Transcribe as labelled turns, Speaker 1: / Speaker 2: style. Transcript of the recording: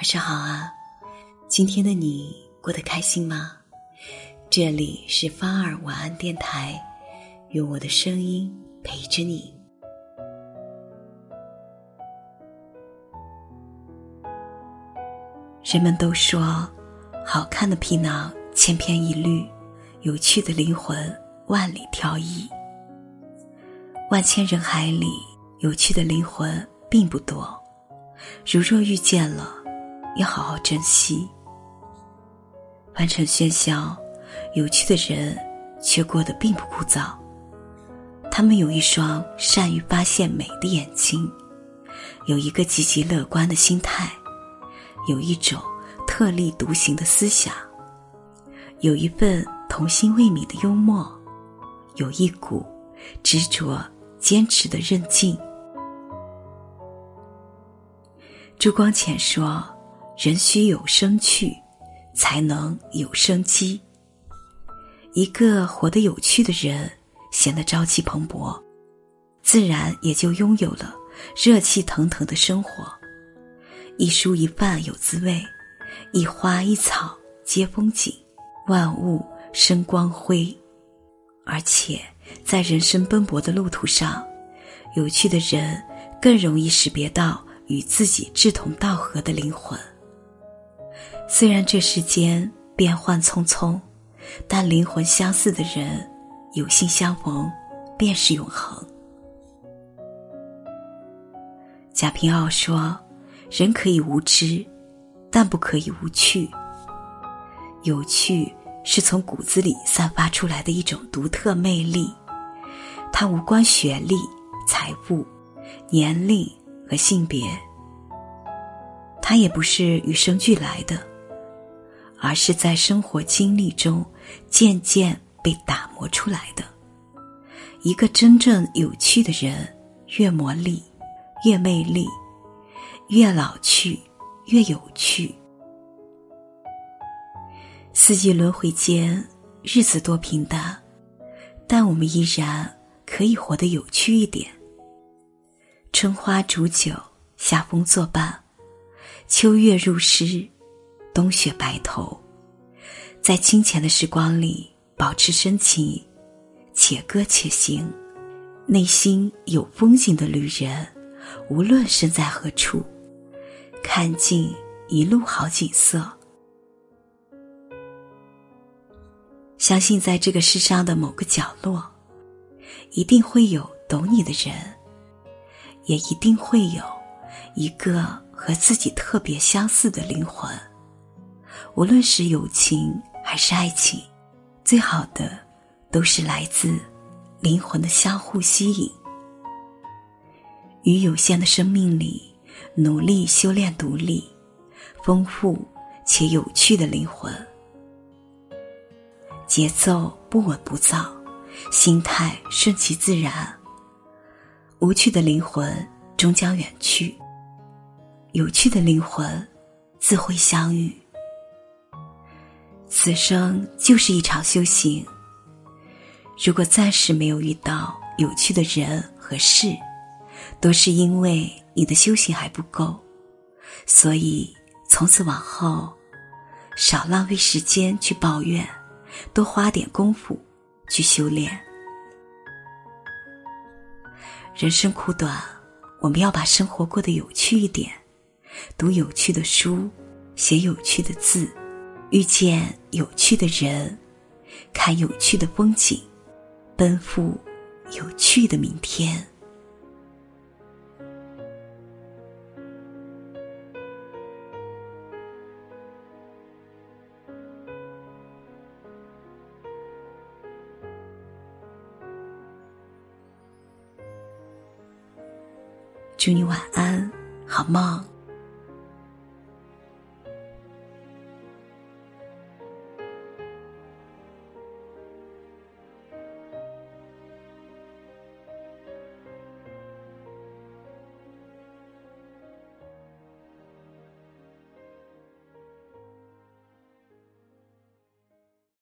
Speaker 1: 晚上好啊，今天的你过得开心吗？这里是芳儿晚安电台，用我的声音陪着你。人们都说，好看的皮囊千篇一律，有趣的灵魂万里挑一。万千人海里，有趣的灵魂并不多。如若遇见了，要好好珍惜。凡尘喧嚣，有趣的人却过得并不枯燥。他们有一双善于发现美的眼睛，有一个积极乐观的心态，有一种特立独行的思想，有一份童心未泯的幽默，有一股执着坚持的韧劲。朱光潜说。人须有生趣，才能有生机。一个活得有趣的人，显得朝气蓬勃，自然也就拥有了热气腾腾的生活。一蔬一饭有滋味，一花一草皆风景，万物生光辉。而且，在人生奔波的路途上，有趣的人更容易识别到与自己志同道合的灵魂。虽然这世间变幻匆匆，但灵魂相似的人，有幸相逢，便是永恒。贾平凹说：“人可以无知，但不可以无趣。有趣是从骨子里散发出来的一种独特魅力，它无关学历、财富、年龄和性别，它也不是与生俱来的。”而是在生活经历中渐渐被打磨出来的。一个真正有趣的人，越磨砺，越魅力；越老去，越有趣。四季轮回间，日子多平淡，但我们依然可以活得有趣一点。春花煮酒，夏风作伴，秋月入诗。冬雪白头，在清浅的时光里保持深情，且歌且行。内心有风景的旅人，无论身在何处，看尽一路好景色。相信在这个世上的某个角落，一定会有懂你的人，也一定会有一个和自己特别相似的灵魂。无论是友情还是爱情，最好的都是来自灵魂的相互吸引。于有限的生命里，努力修炼独立、丰富且有趣的灵魂。节奏不稳不躁，心态顺其自然。无趣的灵魂终将远去，有趣的灵魂自会相遇。此生就是一场修行。如果暂时没有遇到有趣的人和事，都是因为你的修行还不够。所以从此往后，少浪费时间去抱怨，多花点功夫去修炼。人生苦短，我们要把生活过得有趣一点，读有趣的书，写有趣的字。遇见有趣的人，看有趣的风景，奔赴有趣的明天。祝你晚安，好梦。